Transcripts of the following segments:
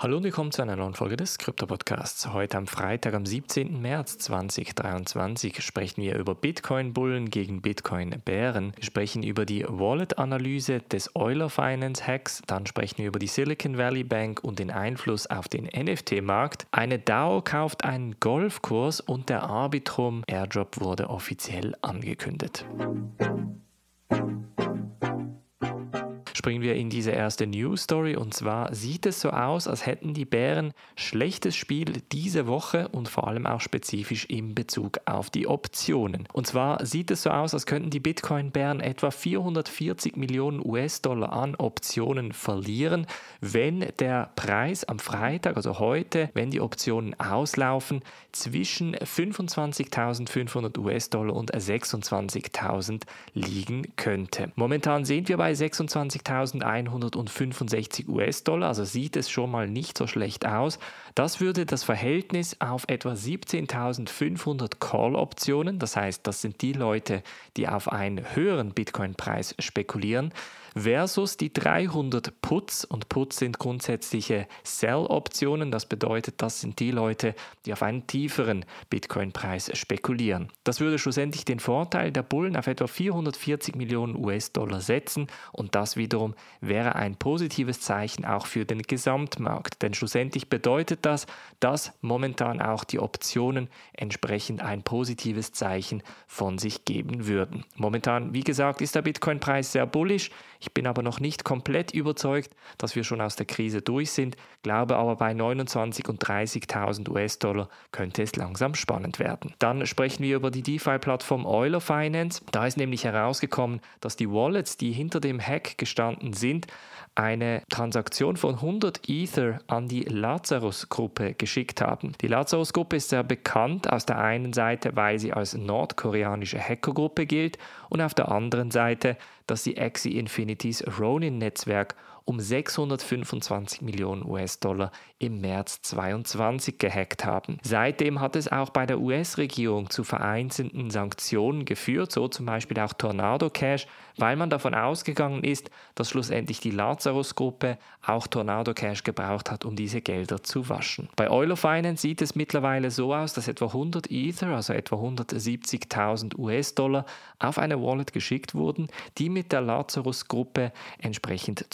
Hallo und willkommen zu einer neuen Folge des Krypto-Podcasts. Heute am Freitag, am 17. März 2023, sprechen wir über Bitcoin-Bullen gegen Bitcoin-Bären. Wir sprechen über die Wallet-Analyse des Euler Finance-Hacks. Dann sprechen wir über die Silicon Valley Bank und den Einfluss auf den NFT-Markt. Eine DAO kauft einen Golfkurs und der Arbitrum Airdrop wurde offiziell angekündigt springen wir in diese erste News Story und zwar sieht es so aus, als hätten die Bären schlechtes Spiel diese Woche und vor allem auch spezifisch in Bezug auf die Optionen. Und zwar sieht es so aus, als könnten die Bitcoin-Bären etwa 440 Millionen US-Dollar an Optionen verlieren, wenn der Preis am Freitag, also heute, wenn die Optionen auslaufen, zwischen 25.500 US-Dollar und 26.000 liegen könnte. Momentan sind wir bei 26.000 1165 US-Dollar, also sieht es schon mal nicht so schlecht aus. Das würde das Verhältnis auf etwa 17.500 Call-Optionen, das heißt, das sind die Leute, die auf einen höheren Bitcoin-Preis spekulieren, versus die 300 Puts und Puts sind grundsätzliche Sell-Optionen. Das bedeutet, das sind die Leute, die auf einen tieferen Bitcoin-Preis spekulieren. Das würde schlussendlich den Vorteil der Bullen auf etwa 440 Millionen US-Dollar setzen und das wiederum wäre ein positives Zeichen auch für den Gesamtmarkt. Denn schlussendlich bedeutet das, dass momentan auch die Optionen entsprechend ein positives Zeichen von sich geben würden. Momentan, wie gesagt, ist der Bitcoin-Preis sehr bullisch. Ich bin aber noch nicht komplett überzeugt, dass wir schon aus der Krise durch sind, glaube aber bei 29 und 30.000 US-Dollar könnte es langsam spannend werden. Dann sprechen wir über die DeFi-Plattform Euler Finance. Da ist nämlich herausgekommen, dass die Wallets, die hinter dem Hack gestanden sind, eine Transaktion von 100 Ether an die Lazarus-Gruppe geschickt haben. Die Lazarus-Gruppe ist sehr bekannt aus der einen Seite, weil sie als nordkoreanische Hackergruppe gilt und auf der anderen Seite, dass sie Axie Infinities Ronin-Netzwerk um 625 Millionen US-Dollar im März 2022 gehackt haben. Seitdem hat es auch bei der US-Regierung zu vereinzelten Sanktionen geführt, so zum Beispiel auch Tornado Cash, weil man davon ausgegangen ist, dass schlussendlich die Lazarus-Gruppe auch Tornado Cash gebraucht hat, um diese Gelder zu waschen. Bei Euler Finance sieht es mittlerweile so aus, dass etwa 100 Ether, also etwa 170.000 US-Dollar, auf eine Wallet geschickt wurden, die mit der Lazarus-Gruppe entsprechend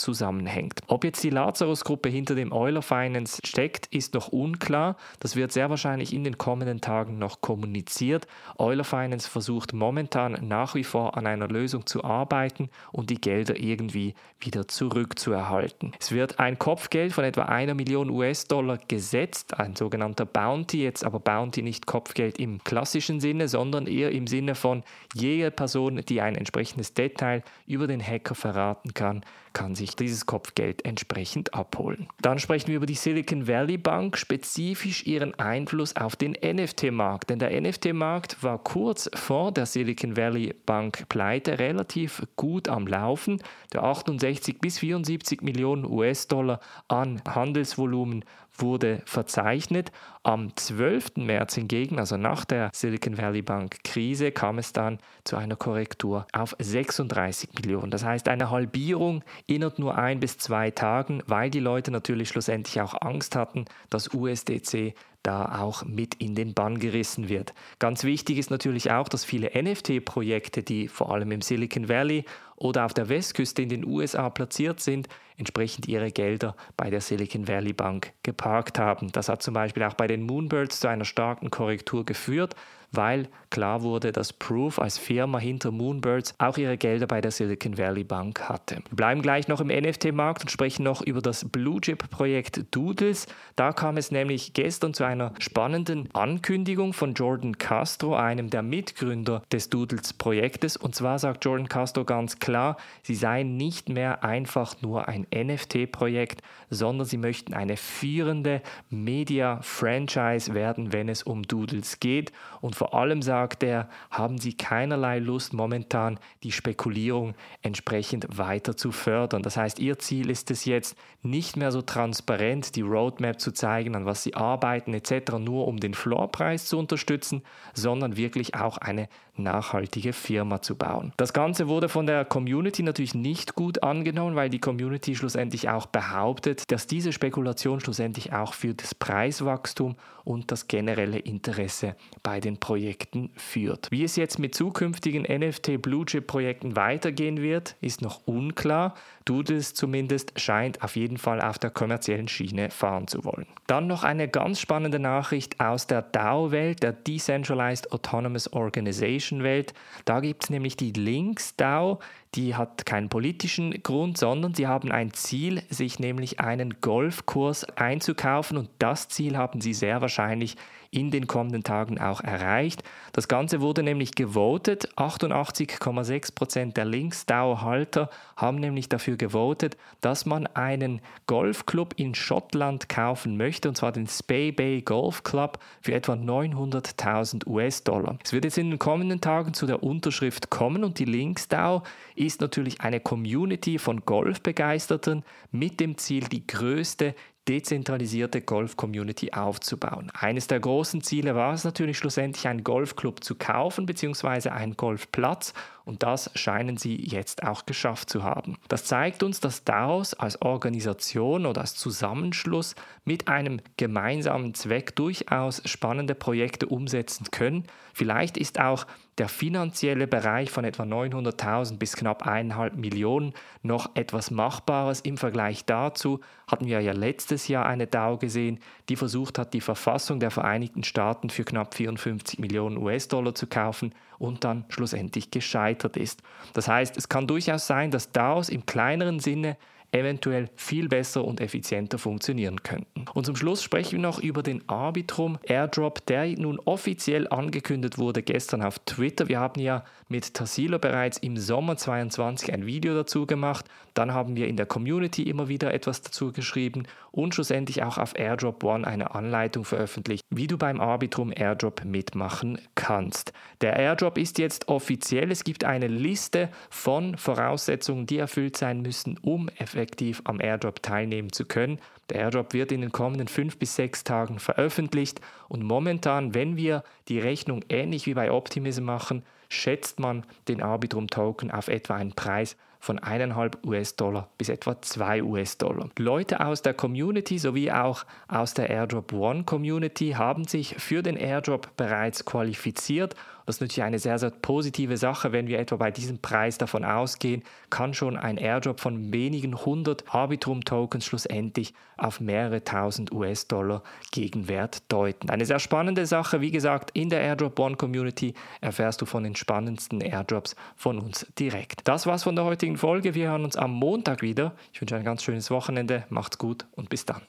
zusammenhängt. Ob jetzt die Lazarus-Gruppe hinter dem Euler Finance steckt, ist noch unklar. Das wird sehr wahrscheinlich in den kommenden Tagen noch kommuniziert. Euler Finance versucht momentan nach wie vor an einer Lösung zu arbeiten und die Gelder irgendwie wieder zurückzuerhalten. Es wird ein Kopfgeld von etwa einer Million US-Dollar gesetzt, ein sogenannter Bounty, jetzt aber Bounty nicht Kopfgeld im klassischen Sinne, sondern eher im Sinne von jede Person, die ein entsprechendes Detail über den Hacker verraten kann, kann sich dieses Kopfgeld entsprechend abholen. Dann sprechen wir über die Silicon Valley Bank, spezifisch ihren Einfluss auf den NFT-Markt. Denn der NFT-Markt war kurz vor der Silicon Valley Bank Pleite relativ gut am Laufen. Der 68 bis 74 Millionen US-Dollar an Handelsvolumen wurde verzeichnet. Am 12. März hingegen, also nach der Silicon Valley Bank Krise, kam es dann zu einer Korrektur auf 36 Millionen. Das heißt eine Halbierung innerhalb nur ein bis zwei Tagen, weil die Leute natürlich schlussendlich auch Angst hatten, dass USDC da auch mit in den Bann gerissen wird. Ganz wichtig ist natürlich auch, dass viele NFT-Projekte, die vor allem im Silicon Valley oder auf der Westküste in den USA platziert sind, entsprechend ihre Gelder bei der Silicon Valley Bank geparkt haben. Das hat zum Beispiel auch bei den Moonbirds zu einer starken Korrektur geführt, weil klar wurde, dass Proof als Firma hinter Moonbirds auch ihre Gelder bei der Silicon Valley Bank hatte. Wir bleiben gleich noch im NFT-Markt und sprechen noch über das Blue Chip-Projekt Doodles. Da kam es nämlich gestern zu einer spannenden Ankündigung von Jordan Castro, einem der Mitgründer des Doodles-Projektes. Und zwar sagt Jordan Castro ganz klar, sie seien nicht mehr einfach nur ein NFT-Projekt, sondern sie möchten eine führende Media-Franchise werden, wenn es um Doodles geht. Und vor allem sagt er, haben sie keinerlei Lust momentan die Spekulierung entsprechend weiter zu fördern. Das heißt, ihr Ziel ist es jetzt nicht mehr so transparent, die Roadmap zu zeigen, an was sie arbeiten etc., nur um den Floorpreis zu unterstützen, sondern wirklich auch eine nachhaltige Firma zu bauen. Das Ganze wurde von der Community natürlich nicht gut angenommen, weil die Community schlussendlich auch behauptet, dass diese Spekulation schlussendlich auch für das Preiswachstum und das generelle Interesse bei den Projekten führt. Wie es jetzt mit zukünftigen NFT Blue Chip Projekten weitergehen wird, ist noch unklar. Doodles zumindest scheint auf jeden Fall auf der kommerziellen Schiene fahren zu wollen. Dann noch eine ganz spannende Nachricht aus der DAO-Welt, der Decentralized Autonomous Organization Welt. Da gibt es nämlich die Links DAO, die hat keinen politischen Grund, sondern sie haben ein Ziel, sich nämlich einen Golfkurs einzukaufen und das Ziel haben sie sehr wahrscheinlich in den kommenden Tagen auch erreicht. Das Ganze wurde nämlich gewotet. 88,6% der Linksdauerhalter haben nämlich dafür gewotet, dass man einen Golfclub in Schottland kaufen möchte, und zwar den Spey Bay Golf Club für etwa 900.000 US-Dollar. Es wird jetzt in den kommenden Tagen zu der Unterschrift kommen und die Linksdau ist natürlich eine Community von Golfbegeisterten mit dem Ziel, die größte dezentralisierte Golf-Community aufzubauen. Eines der großen Ziele war es natürlich schlussendlich, einen Golfclub zu kaufen bzw. einen Golfplatz und das scheinen sie jetzt auch geschafft zu haben. Das zeigt uns, dass daraus als Organisation oder als Zusammenschluss mit einem gemeinsamen Zweck durchaus spannende Projekte umsetzen können. Vielleicht ist auch der finanzielle Bereich von etwa 900.000 bis knapp 1,5 Millionen noch etwas Machbares. Im Vergleich dazu hatten wir ja letztes Jahr eine DAO gesehen, die versucht hat, die Verfassung der Vereinigten Staaten für knapp 54 Millionen US-Dollar zu kaufen und dann schlussendlich gescheitert ist. Das heißt, es kann durchaus sein, dass DAOs im kleineren Sinne eventuell viel besser und effizienter funktionieren könnten. Und zum Schluss sprechen wir noch über den Arbitrum Airdrop, der nun offiziell angekündigt wurde gestern auf Twitter. Wir haben ja mit Tassilo bereits im Sommer 2022 ein Video dazu gemacht. Dann haben wir in der Community immer wieder etwas dazu geschrieben und schlussendlich auch auf Airdrop One eine Anleitung veröffentlicht, wie du beim Arbitrum Airdrop mitmachen kannst. Der Airdrop ist jetzt offiziell. Es gibt eine Liste von Voraussetzungen, die erfüllt sein müssen, um effektiv effektiv am Airdrop teilnehmen zu können. Der Airdrop wird in den kommenden fünf bis sechs Tagen veröffentlicht und momentan, wenn wir die Rechnung ähnlich wie bei Optimism machen, schätzt man den Arbitrum Token auf etwa einen Preis von 1,5 US-Dollar bis etwa 2 US-Dollar. Leute aus der Community sowie auch aus der Airdrop One Community haben sich für den Airdrop bereits qualifiziert das ist natürlich eine sehr, sehr positive Sache, wenn wir etwa bei diesem Preis davon ausgehen, kann schon ein Airdrop von wenigen hundert Arbitrum-Tokens schlussendlich auf mehrere tausend US-Dollar Gegenwert deuten. Eine sehr spannende Sache, wie gesagt, in der Airdrop One Community erfährst du von den spannendsten Airdrops von uns direkt. Das war's von der heutigen Folge. Wir hören uns am Montag wieder. Ich wünsche ein ganz schönes Wochenende, macht's gut und bis dann.